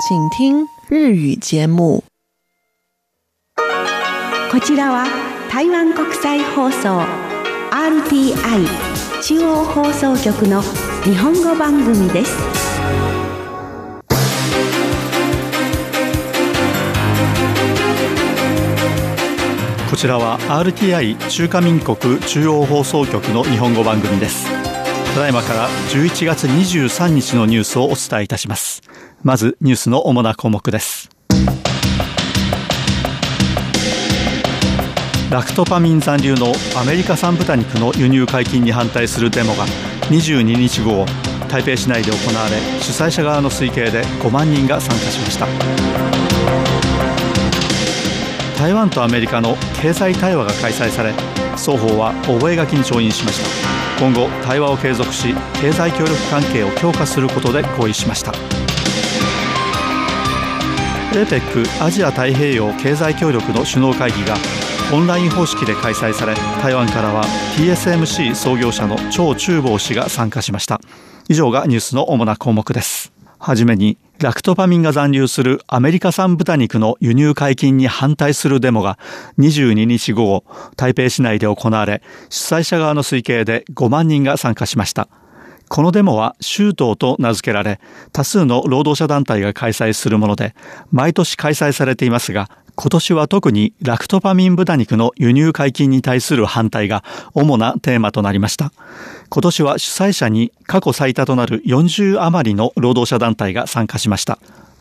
请听日语节目。こちらは台湾国際放送 RTI 中央放送局の日本語番組です。こちらは RTI 中華民国中央放送局の日本語番組ですただいまから11月23日のニュースをお伝えいたします。まずニュースの主な項目です。ラクトパミン残留のアメリカ産豚肉の輸入解禁に反対するデモが22日午後台北市内で行われ主催者側の推計で5万人が参加しました。台湾とアメリカの経済対話が開催され双方は覚書に調印しました。今後対話を継続し経済協力関係を強化することで合意しました。APEC アジア太平洋経済協力の首脳会議がオンライン方式で開催され台湾からは TSMC 創業者の張忠謀氏が参加しました。以上がニュースの主な項目です。はじめにラクトパミンが残留するアメリカ産豚肉の輸入解禁に反対するデモが22日午後台北市内で行われ主催者側の推計で5万人が参加しましたこのデモは州党と名付けられ多数の労働者団体が開催するもので毎年開催されていますが今年は特にラクトパミン豚肉の輸入解禁に対する反対が主なテーマとなりました。今年は主催者に過去最多となる40余りの労働者団体が参加しました。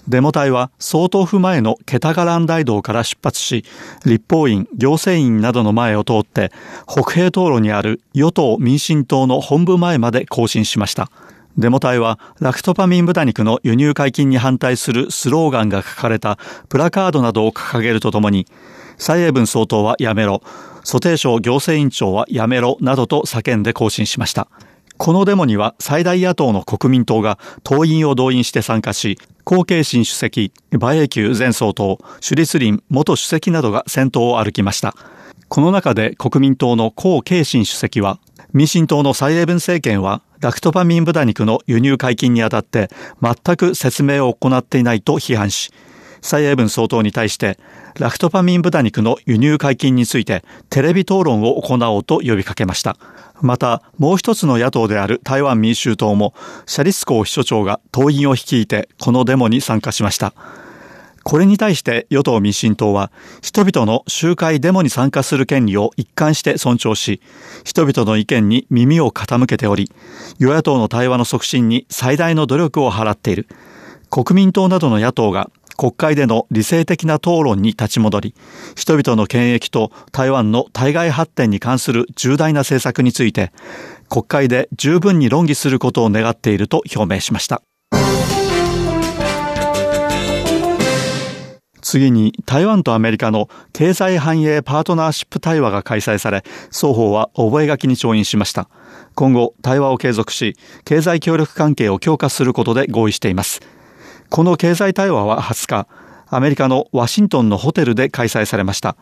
デモ隊は総統府前のケタガラン大道から出発し、立法院、行政院などの前を通って、北平東路にある与党民進党の本部前まで行進しました。デモ隊はラクトパミン豚肉の輸入解禁に反対するスローガンが書かれたプラカードなどを掲げるとともに、蔡英文総統はやめろ、蘇定省行政院長はやめろなどと叫んで行進しました。このデモには最大野党の国民党が党員を動員して参加し、後継新主席、馬英九前総統、首立林元主席などが先頭を歩きました。この中で国民党の江慶新主席は、民進党の蔡英文政権はラクトパミン豚肉の輸入解禁にあたって全く説明を行っていないと批判し、蔡英文総統に対してラクトパミン豚肉の輸入解禁についてテレビ討論を行おうと呼びかけました。また、もう一つの野党である台湾民衆党も、シャリスコー秘書長が党員を率いてこのデモに参加しました。これに対して与党民進党は人々の集会デモに参加する権利を一貫して尊重し、人々の意見に耳を傾けており、与野党の対話の促進に最大の努力を払っている。国民党などの野党が国会での理性的な討論に立ち戻り、人々の権益と台湾の対外発展に関する重大な政策について、国会で十分に論議することを願っていると表明しました。次に台湾とアメリカの経済繁栄パートナーシップ対話が開催され、双方は覚書に調印しました。今後、対話を継続し、経済協力関係を強化することで合意しています。この経済対話は20日、アメリカのワシントンのホテルで開催されました。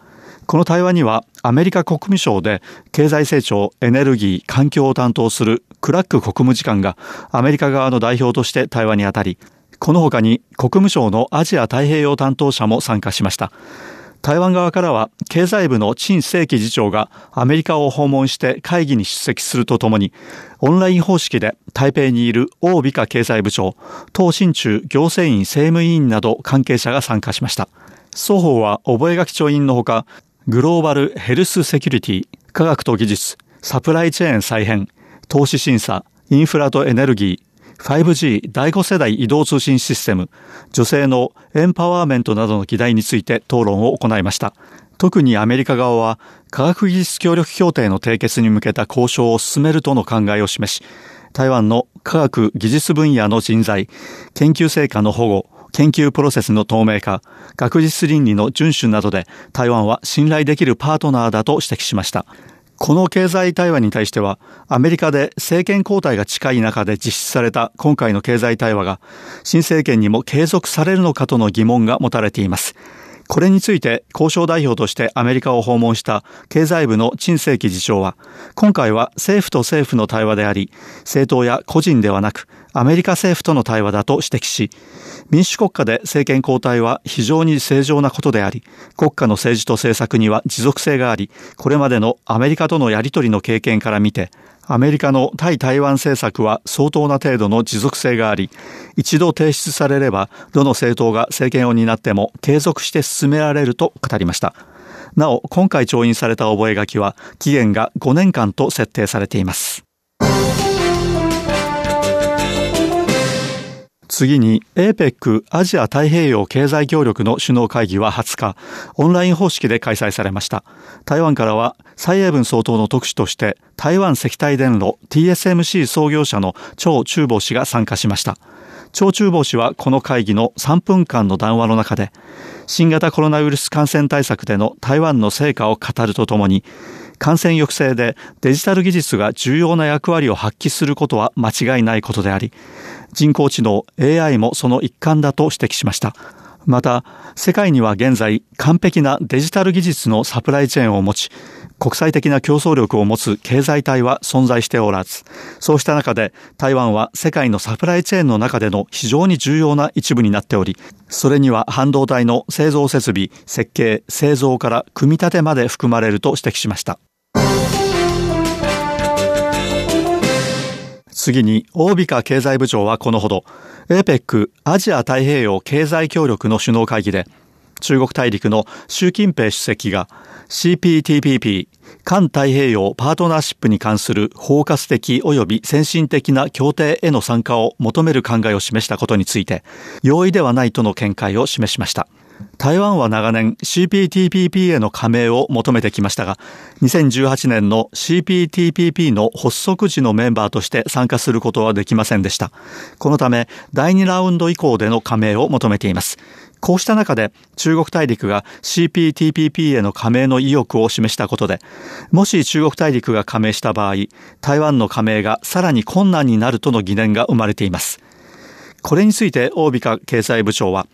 この対話にはアメリカ国務省で経済成長、エネルギー、環境を担当するクラック国務次官がアメリカ側の代表として対話にあたり、この他に国務省のアジア太平洋担当者も参加しました。台湾側からは経済部の陳正規次長がアメリカを訪問して会議に出席するとともにオンライン方式で台北にいる王美香経済部長、東進中行政院政務委員など関係者が参加しました。双方は覚書調印のほかグローバルヘルスセキュリティ、科学と技術、サプライチェーン再編、投資審査、インフラとエネルギー、5G 第5世代移動通信システム、女性のエンパワーメントなどの議題について討論を行いました。特にアメリカ側は科学技術協力協定の締結に向けた交渉を進めるとの考えを示し、台湾の科学技術分野の人材、研究成果の保護、研究プロセスの透明化、学術倫理の遵守などで台湾は信頼できるパートナーだと指摘しました。この経済対話に対しては、アメリカで政権交代が近い中で実施された今回の経済対話が、新政権にも継続されるのかとの疑問が持たれています。これについて交渉代表としてアメリカを訪問した経済部の陳世紀次長は、今回は政府と政府の対話であり、政党や個人ではなく、アメリカ政府との対話だと指摘し、民主国家で政権交代は非常に正常なことであり、国家の政治と政策には持続性があり、これまでのアメリカとのやり取りの経験から見て、アメリカの対台湾政策は相当な程度の持続性があり、一度提出されれば、どの政党が政権を担っても継続して進められると語りました。なお、今回調印された覚書は、期限が5年間と設定されています。次に APEC アジア太平洋経済協力の首脳会議は20日、オンライン方式で開催されました。台湾からは蔡英文総統の特使として台湾石体電路 TSMC 創業者の張中宝氏が参加しました。張中宝氏はこの会議の3分間の談話の中で、新型コロナウイルス感染対策での台湾の成果を語るとともに、感染抑制でデジタル技術が重要な役割を発揮することは間違いないことであり、人工知能 AI もその一環だと指摘しました。また、世界には現在完璧なデジタル技術のサプライチェーンを持ち、国際的な競争力を持つ経済体は存在しておらず、そうした中で台湾は世界のサプライチェーンの中での非常に重要な一部になっており、それには半導体の製造設備、設計、製造から組み立てまで含まれると指摘しました。次に、大美香経済部長はこのほど、APEC アジア太平洋経済協力の首脳会議で、中国大陸の習近平主席が CPTPP 環太平洋パートナーシップに関する包括的及び先進的な協定への参加を求める考えを示したことについて、容易ではないとの見解を示しました。台湾は長年 CPTPP への加盟を求めてきましたが、2018年の CPTPP の発足時のメンバーとして参加することはできませんでした。このため、第2ラウンド以降での加盟を求めています。こうした中で中国大陸が CPTPP への加盟の意欲を示したことで、もし中国大陸が加盟した場合、台湾の加盟がさらに困難になるとの疑念が生まれています。これについて大美香経済部長は、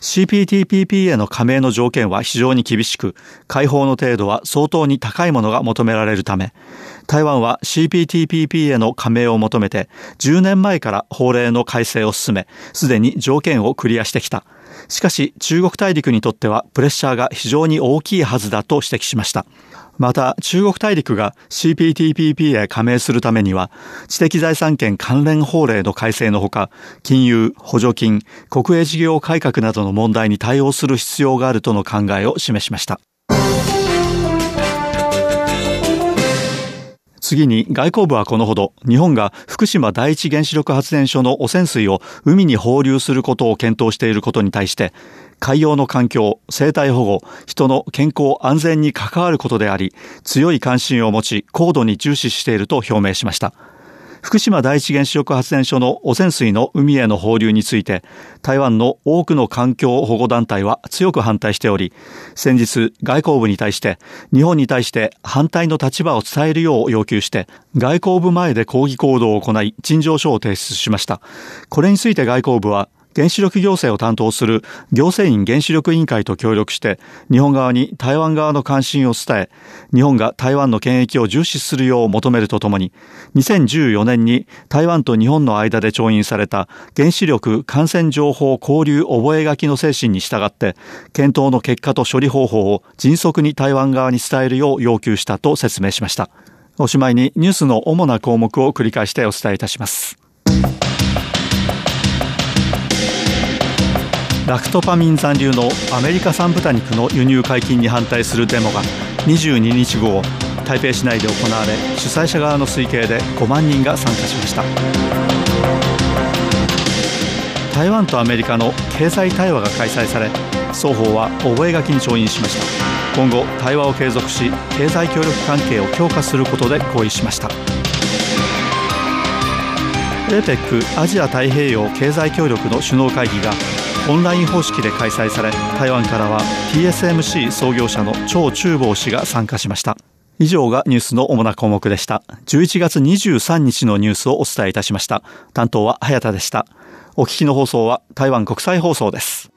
CPTPP への加盟の条件は非常に厳しく、解放の程度は相当に高いものが求められるため、台湾は CPTPP への加盟を求めて、10年前から法令の改正を進め、すでに条件をクリアしてきた。しかし、中国大陸にとってはプレッシャーが非常に大きいはずだと指摘しました。また、中国大陸が CPTPP へ加盟するためには、知的財産権関連法令の改正のほか、金融、補助金、国営事業改革などの問題に対応する必要があるとの考えを示しました。次に外交部はこのほど日本が福島第一原子力発電所の汚染水を海に放流することを検討していることに対して海洋の環境、生態保護、人の健康安全に関わることであり強い関心を持ち高度に重視していると表明しました。福島第一原子力発電所の汚染水の海への放流について、台湾の多くの環境保護団体は強く反対しており、先日外交部に対して、日本に対して反対の立場を伝えるよう要求して、外交部前で抗議行動を行い、陳情書を提出しました。これについて外交部は、原子力行政を担当する行政院原子力委員会と協力して日本側に台湾側の関心を伝え日本が台湾の権益を重視するよう求めるとともに2014年に台湾と日本の間で調印された原子力感染情報交流覚書の精神に従って検討の結果と処理方法を迅速に台湾側に伝えるよう要求したと説明しました。おしまいにニュースの主な項目を繰り返してお伝えいたします。ラクトパミン残留のアメリカ産豚肉の輸入解禁に反対するデモが22日午後台北市内で行われ主催者側の推計で5万人が参加しました。台湾とアメリカの経済対話が開催され双方は覚書に調印しました。今後対話を継続し経済協力関係を強化することで合意しました。APEC アジア太平洋経済協力の首脳会議がオンライン方式で開催され台湾からは TSMC 創業者の張忠坊氏が参加しました。以上がニュースの主な項目でした。11月23日のニュースをお伝えいたしました。担当は早田でした。お聞きの放送は台湾国際放送です。